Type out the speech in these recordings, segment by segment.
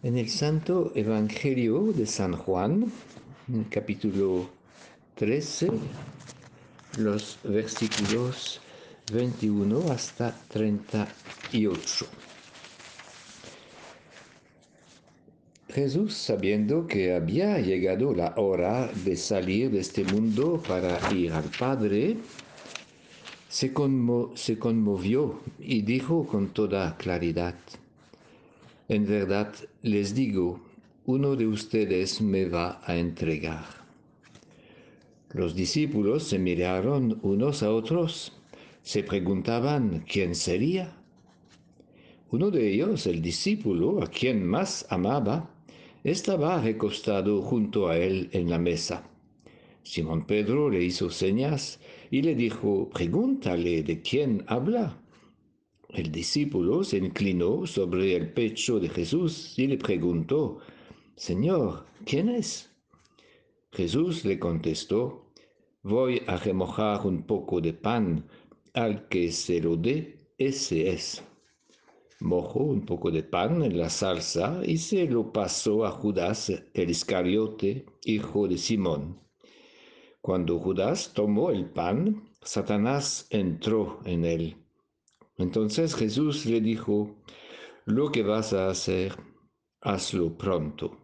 En el Santo Evangelio de San Juan, capítulo 13, los versículos 21 hasta 38. Jesús, sabiendo que había llegado la hora de salir de este mundo para ir al Padre, se conmovió y dijo con toda claridad, en verdad les digo, uno de ustedes me va a entregar. Los discípulos se miraron unos a otros, se preguntaban quién sería. Uno de ellos, el discípulo a quien más amaba, estaba recostado junto a él en la mesa. Simón Pedro le hizo señas y le dijo, pregúntale de quién habla. El discípulo se inclinó sobre el pecho de Jesús y le preguntó, Señor, ¿quién es? Jesús le contestó, voy a remojar un poco de pan, al que se lo dé, ese es. Mojó un poco de pan en la salsa y se lo pasó a Judas el Iscariote, hijo de Simón. Cuando Judas tomó el pan, Satanás entró en él. Entonces Jesús le dijo, lo que vas a hacer, hazlo pronto.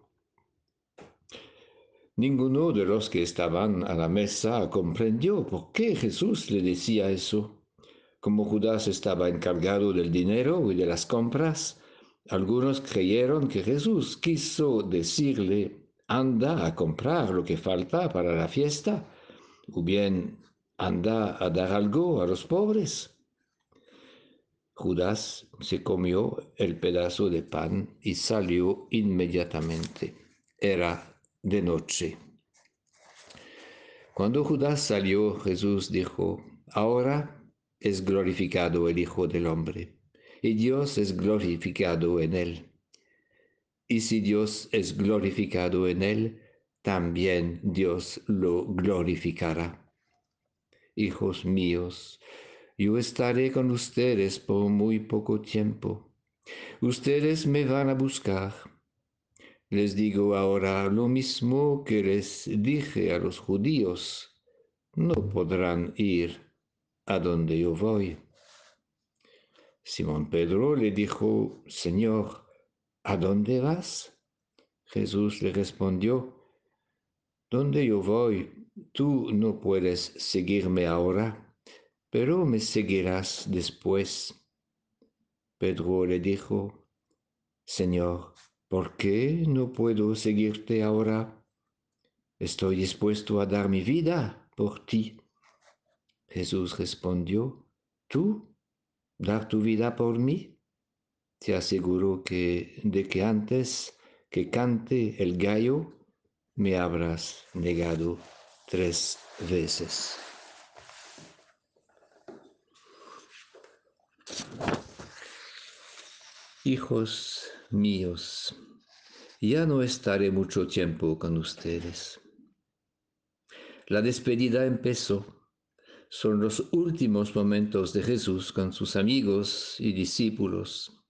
Ninguno de los que estaban a la mesa comprendió por qué Jesús le decía eso. Como Judas estaba encargado del dinero y de las compras, algunos creyeron que Jesús quiso decirle, anda a comprar lo que falta para la fiesta, o bien anda a dar algo a los pobres. Judas se comió el pedazo de pan y salió inmediatamente. Era de noche. Cuando Judas salió, Jesús dijo, ahora es glorificado el Hijo del Hombre, y Dios es glorificado en él. Y si Dios es glorificado en él, también Dios lo glorificará. Hijos míos, yo estaré con ustedes por muy poco tiempo. Ustedes me van a buscar. Les digo ahora lo mismo que les dije a los judíos. No podrán ir a donde yo voy. Simón Pedro le dijo, Señor, ¿a dónde vas? Jesús le respondió, Donde yo voy, tú no puedes seguirme ahora pero me seguirás después. Pedro le dijo, Señor, ¿por qué no puedo seguirte ahora? Estoy dispuesto a dar mi vida por ti. Jesús respondió, ¿tú dar tu vida por mí? Te aseguro que de que antes que cante el gallo, me habrás negado tres veces. Hijos míos, ya no estaré mucho tiempo con ustedes. La despedida empezó. Son los últimos momentos de Jesús con sus amigos y discípulos.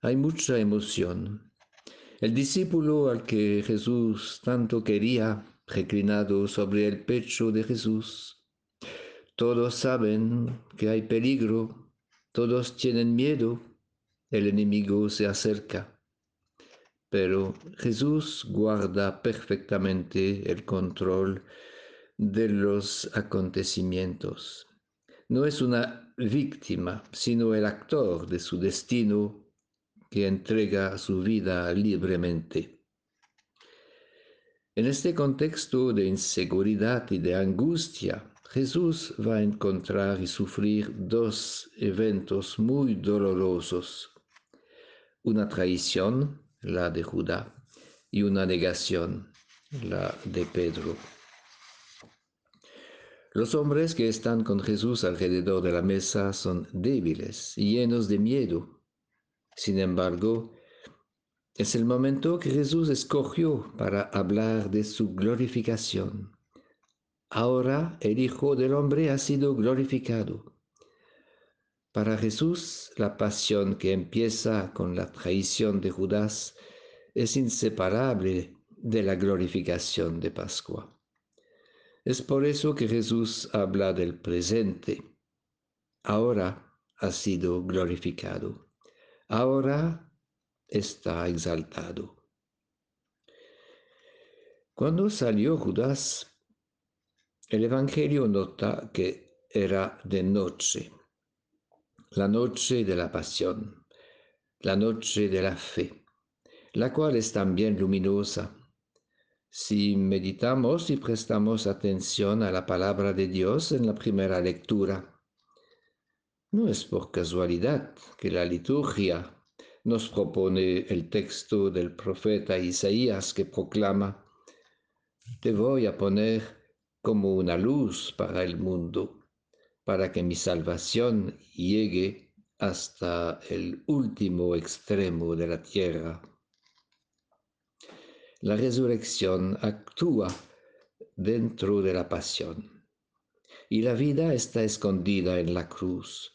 Hay mucha emoción. El discípulo al que Jesús tanto quería, reclinado sobre el pecho de Jesús. Todos saben que hay peligro, todos tienen miedo, el enemigo se acerca. Pero Jesús guarda perfectamente el control de los acontecimientos. No es una víctima, sino el actor de su destino que entrega su vida libremente. En este contexto de inseguridad y de angustia, Jesús va a encontrar y sufrir dos eventos muy dolorosos una traición, la de Judá, y una negación, la de Pedro. Los hombres que están con Jesús alrededor de la mesa son débiles y llenos de miedo. Sin embargo, es el momento que Jesús escogió para hablar de su glorificación. Ahora el Hijo del Hombre ha sido glorificado Para Jesús, la pasión que empieza con la traición de Judas es inseparable de la glorificación de Pascua. Es por eso que Jesús habla del presente. Ahora ha sido glorificado. Ahora está exaltado. Cuando salió Judas, el Evangelio nota que era de noche, la noche de la pasión, la noche de la fe, la cual es también luminosa si meditamos y prestamos atención a la palabra de Dios en la primera lectura. No es por casualidad que la liturgia nos propone el texto del profeta Isaías que proclama, Te voy a poner como una luz para el mundo, para que mi salvación llegue hasta el último extremo de la tierra la resurrección actúa dentro de la pasión y la vida está escondida en la cruz.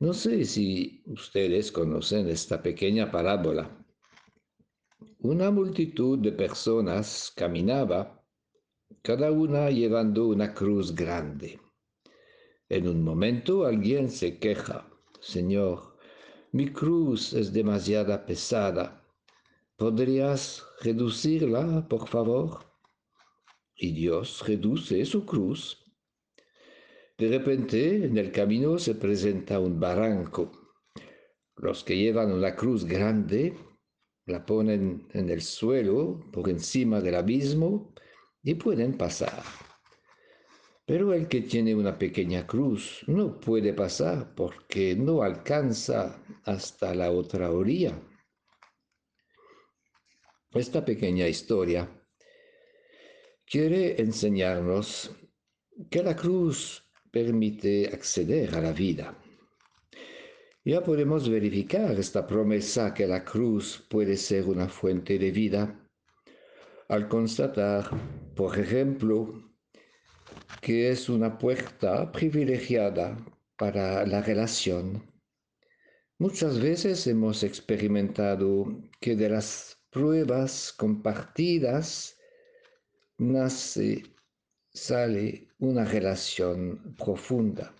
No sé si ustedes conocen esta pequeña parábola. Una multitud de personas caminaba, cada una llevando una cruz grande. En un momento alguien se queja, Señor, mi cruz es demasiado pesada ¿Podrías reducirla, por favor? Y Dios reduce su cruz. De repente, en el camino se presenta un barranco. Los que llevan una cruz grande la ponen en el suelo por encima del abismo y pueden pasar. Pero el que tiene una pequeña cruz no puede pasar porque no alcanza hasta la otra orilla. Esta pequeña historia quiere enseñarnos que la cruz permite acceder a la vida. Ya podemos verificar esta promesa que la cruz puede ser una fuente de vida al constatar, por ejemplo, que es una puerta privilegiada para la relación. Muchas veces hemos experimentado que de las pruebas compartidas nace, sale una relación profunda.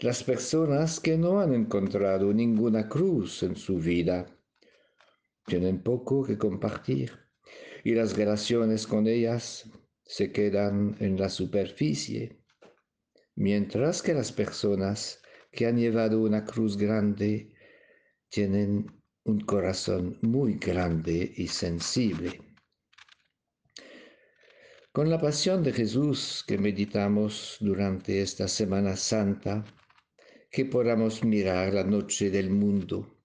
Las personas que no han encontrado ninguna cruz en su vida tienen poco que compartir y las relaciones con ellas se quedan en la superficie, mientras que las personas que han llevado una cruz grande tienen un corazón muy grande y sensible. Con la pasión de Jesús que meditamos durante esta Semana Santa, que podamos mirar la noche del mundo,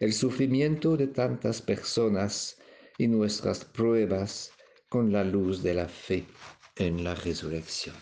el sufrimiento de tantas personas y nuestras pruebas con la luz de la fe en la resurrección.